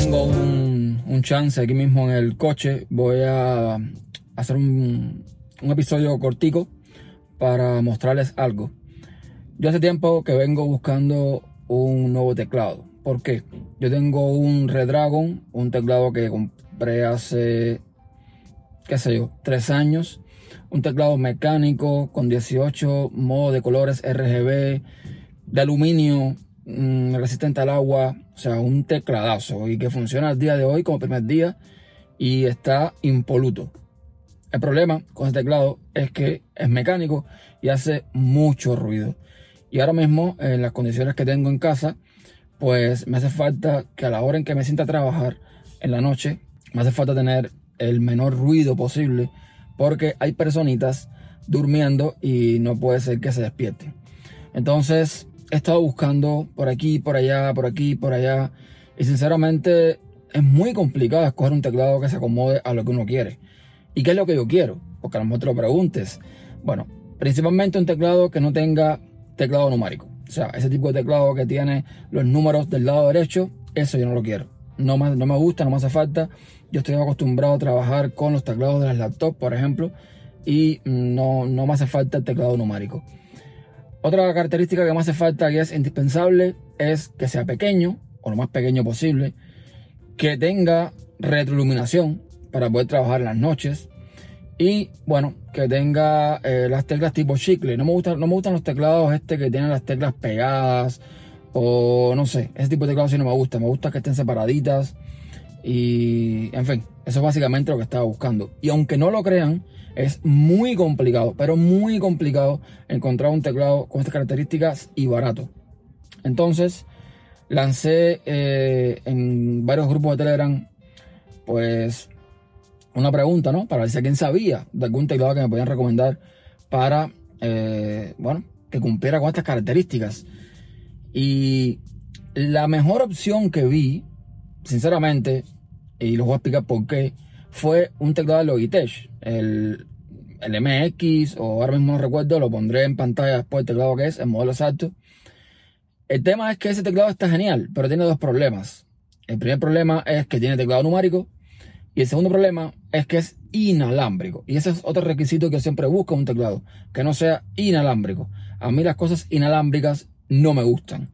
tengo un, chance aquí mismo en el coche, voy a hacer un, un episodio cortico para mostrarles algo. Yo hace tiempo que vengo buscando un nuevo teclado. ¿Por qué? Yo tengo un Redragon, un teclado que compré hace, qué sé yo, tres años. Un teclado mecánico con 18 modos de colores RGB, de aluminio, mm, resistente al agua. O sea, un tecladazo y que funciona al día de hoy como primer día y está impoluto. El problema con este teclado es que es mecánico y hace mucho ruido. Y ahora mismo, en las condiciones que tengo en casa, pues me hace falta que a la hora en que me sienta a trabajar en la noche, me hace falta tener el menor ruido posible porque hay personitas durmiendo y no puede ser que se despierten. Entonces, he estado buscando por aquí, por allá, por aquí, por allá y sinceramente es muy complicado escoger un teclado que se acomode a lo que uno quiere. ¿Y qué es lo que yo quiero? Porque a lo mejor te lo preguntes. Bueno, principalmente un teclado que no tenga teclado numérico. O sea, ese tipo de teclado que tiene los números del lado derecho, eso yo no lo quiero. No me, no me gusta, no me hace falta. Yo estoy acostumbrado a trabajar con los teclados de las laptops, por ejemplo, y no, no me hace falta el teclado numérico. Otra característica que me hace falta y es indispensable es que sea pequeño, o lo más pequeño posible, que tenga retroiluminación, para poder trabajar las noches. Y bueno, que tenga eh, las teclas tipo chicle. No me, gusta, no me gustan los teclados este que tienen las teclas pegadas. O no sé, ese tipo de teclados sí no me gusta. Me gusta que estén separaditas. Y en fin, eso es básicamente lo que estaba buscando. Y aunque no lo crean, es muy complicado, pero muy complicado encontrar un teclado con estas características y barato. Entonces, lancé eh, en varios grupos de Telegram, pues una pregunta, ¿no? Para ver si alguien sabía de algún teclado que me podían recomendar para, eh, bueno, que cumpliera con estas características. Y la mejor opción que vi, sinceramente, y les voy a explicar por qué, fue un teclado de Logitech, el, el MX, o ahora mismo no recuerdo, lo pondré en pantalla después el teclado que es, el modelo exacto. El tema es que ese teclado está genial, pero tiene dos problemas. El primer problema es que tiene teclado numérico y el segundo problema es que es inalámbrico. Y ese es otro requisito que siempre busco en un teclado, que no sea inalámbrico. A mí las cosas inalámbricas no me gustan.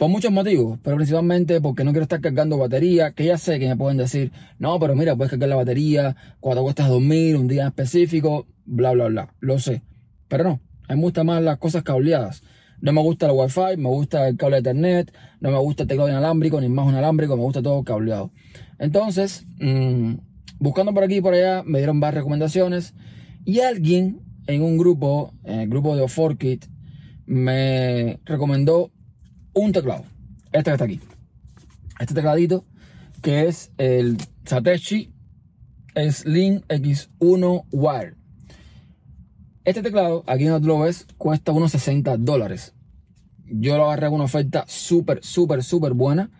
Por muchos motivos, pero principalmente porque no quiero estar cargando batería, que ya sé que me pueden decir, no, pero mira, puedes cargar la batería cuando cuestas dormir, un día específico, bla, bla, bla. Lo sé. Pero no, a mí me gustan más las cosas cableadas. No me gusta el Wi-Fi, me gusta el cable de Ethernet, no me gusta el teclado inalámbrico, ni más inalámbrico, me gusta todo cableado. Entonces, mmm, buscando por aquí y por allá, me dieron varias recomendaciones y alguien en un grupo, en el grupo de Oforkit, me recomendó un teclado. Este que está aquí. Este tecladito que es el Satechi Slim X1 Wire. Este teclado, aquí en lo ves, cuesta unos 60 dólares. Yo lo agarré con una oferta súper, súper, súper buena.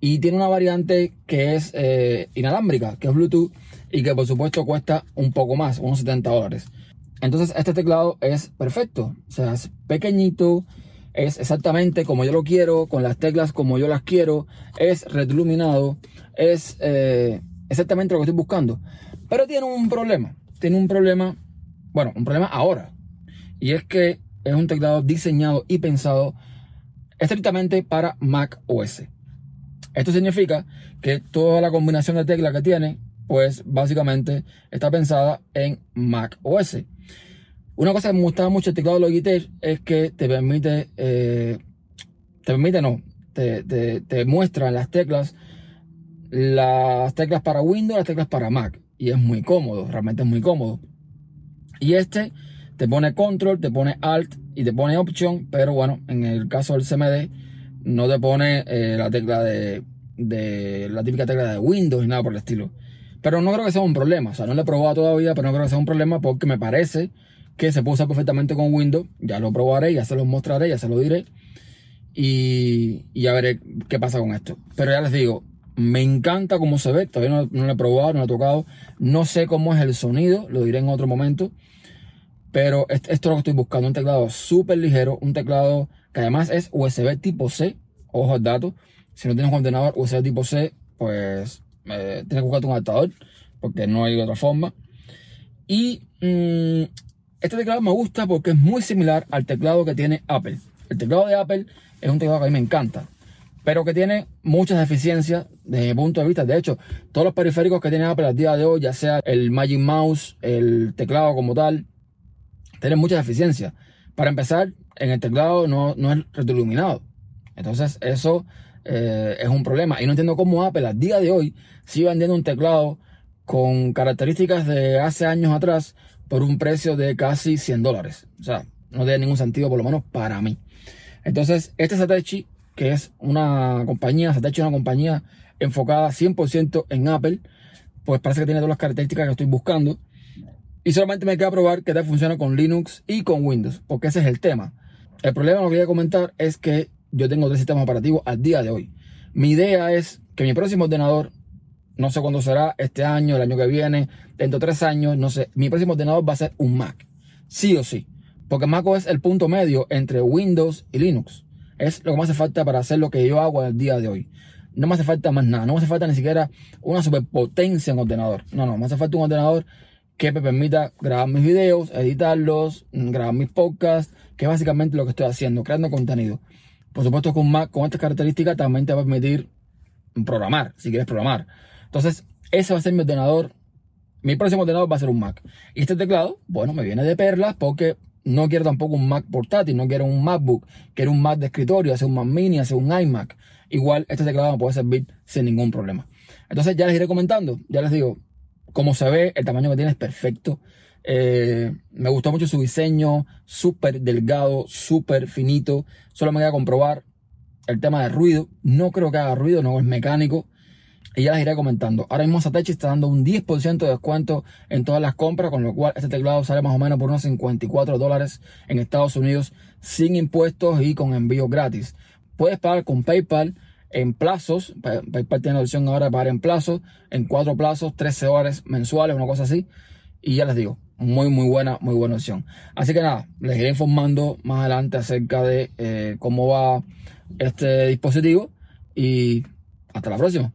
Y tiene una variante que es eh, inalámbrica, que es Bluetooth. Y que por supuesto cuesta un poco más, unos 70 dólares. Entonces este teclado es perfecto. O sea, es pequeñito. Es exactamente como yo lo quiero, con las teclas como yo las quiero. Es retroiluminado. Es eh, exactamente lo que estoy buscando. Pero tiene un problema. Tiene un problema bueno, un problema ahora. Y es que es un teclado diseñado y pensado estrictamente para Mac OS. Esto significa que toda la combinación de teclas que tiene, pues básicamente está pensada en Mac OS. Una cosa que me gustaba mucho el teclado de Logitech es que te permite, eh, te permite no, te, te, te muestra en las teclas las teclas para Windows, las teclas para Mac. Y es muy cómodo, realmente es muy cómodo. Y este te pone control, te pone alt y te pone option, pero bueno, en el caso del CMD no te pone eh, la tecla de, de, la típica tecla de Windows y nada por el estilo. Pero no creo que sea un problema, o sea, no lo he probado todavía, pero no creo que sea un problema porque me parece que se puede usar perfectamente con Windows. Ya lo probaré, ya se los mostraré, ya se lo diré. Y, y ya veré qué pasa con esto. Pero ya les digo, me encanta cómo se ve, todavía no, lo he probado, no lo he tocado. No sé cómo es el sonido, lo diré en otro momento. Pero esto es lo que estoy buscando, un teclado súper ligero, un teclado que además es USB tipo C, ojo al dato. Si no tienes un ordenador USB tipo C, pues eh, tienes que buscarte un adaptador, porque no hay otra forma. Y mm, este teclado me gusta porque es muy similar al teclado que tiene Apple. El teclado de Apple es un teclado que a mí me encanta, pero que tiene muchas deficiencias desde mi punto de vista. De hecho, todos los periféricos que tiene Apple al día de hoy, ya sea el Magic Mouse, el teclado como tal, tienen muchas deficiencias. Para empezar, en el teclado no, no es retroiluminado. Entonces, eso eh, es un problema. Y no entiendo cómo Apple al día de hoy sigue vendiendo un teclado con características de hace años atrás por un precio de casi 100 dólares. O sea, no tiene ningún sentido, por lo menos para mí. Entonces, este Satechi, que es una compañía, Satechi es una compañía enfocada 100% en Apple, pues parece que tiene todas las características que estoy buscando. Y solamente me queda probar que tal funciona con Linux y con Windows, porque ese es el tema. El problema, lo que voy a comentar, es que yo tengo tres sistemas operativos al día de hoy. Mi idea es que mi próximo ordenador, no sé cuándo será, este año, el año que viene, dentro de tres años, no sé, mi próximo ordenador va a ser un Mac. Sí o sí. Porque Mac es el punto medio entre Windows y Linux. Es lo que me hace falta para hacer lo que yo hago al día de hoy. No me hace falta más nada. No me hace falta ni siquiera una superpotencia en ordenador. No, no. Me hace falta un ordenador que me permita grabar mis videos, editarlos, grabar mis podcasts, que es básicamente lo que estoy haciendo, creando contenido. Por supuesto, con Mac, con estas características, también te va a permitir programar, si quieres programar. Entonces, ese va a ser mi ordenador. Mi próximo ordenador va a ser un Mac. Y este teclado, bueno, me viene de perlas porque no quiero tampoco un Mac portátil, no quiero un MacBook, quiero un Mac de escritorio, hacer un Mac mini, hacer un iMac. Igual este teclado me puede servir sin ningún problema. Entonces ya les iré comentando, ya les digo, cómo se ve, el tamaño que tiene es perfecto. Eh, me gustó mucho su diseño, súper delgado, súper finito. Solo me voy a comprobar el tema de ruido. No creo que haga ruido, no es mecánico. Y ya les iré comentando. Ahora mismo Satechi está dando un 10% de descuento en todas las compras, con lo cual este teclado sale más o menos por unos 54 dólares en Estados Unidos sin impuestos y con envío gratis. Puedes pagar con PayPal en plazos. PayPal tiene la opción ahora de pagar en plazos, en cuatro plazos, 13 horas mensuales, una cosa así. Y ya les digo, muy, muy buena, muy buena opción. Así que nada, les iré informando más adelante acerca de eh, cómo va este dispositivo y hasta la próxima.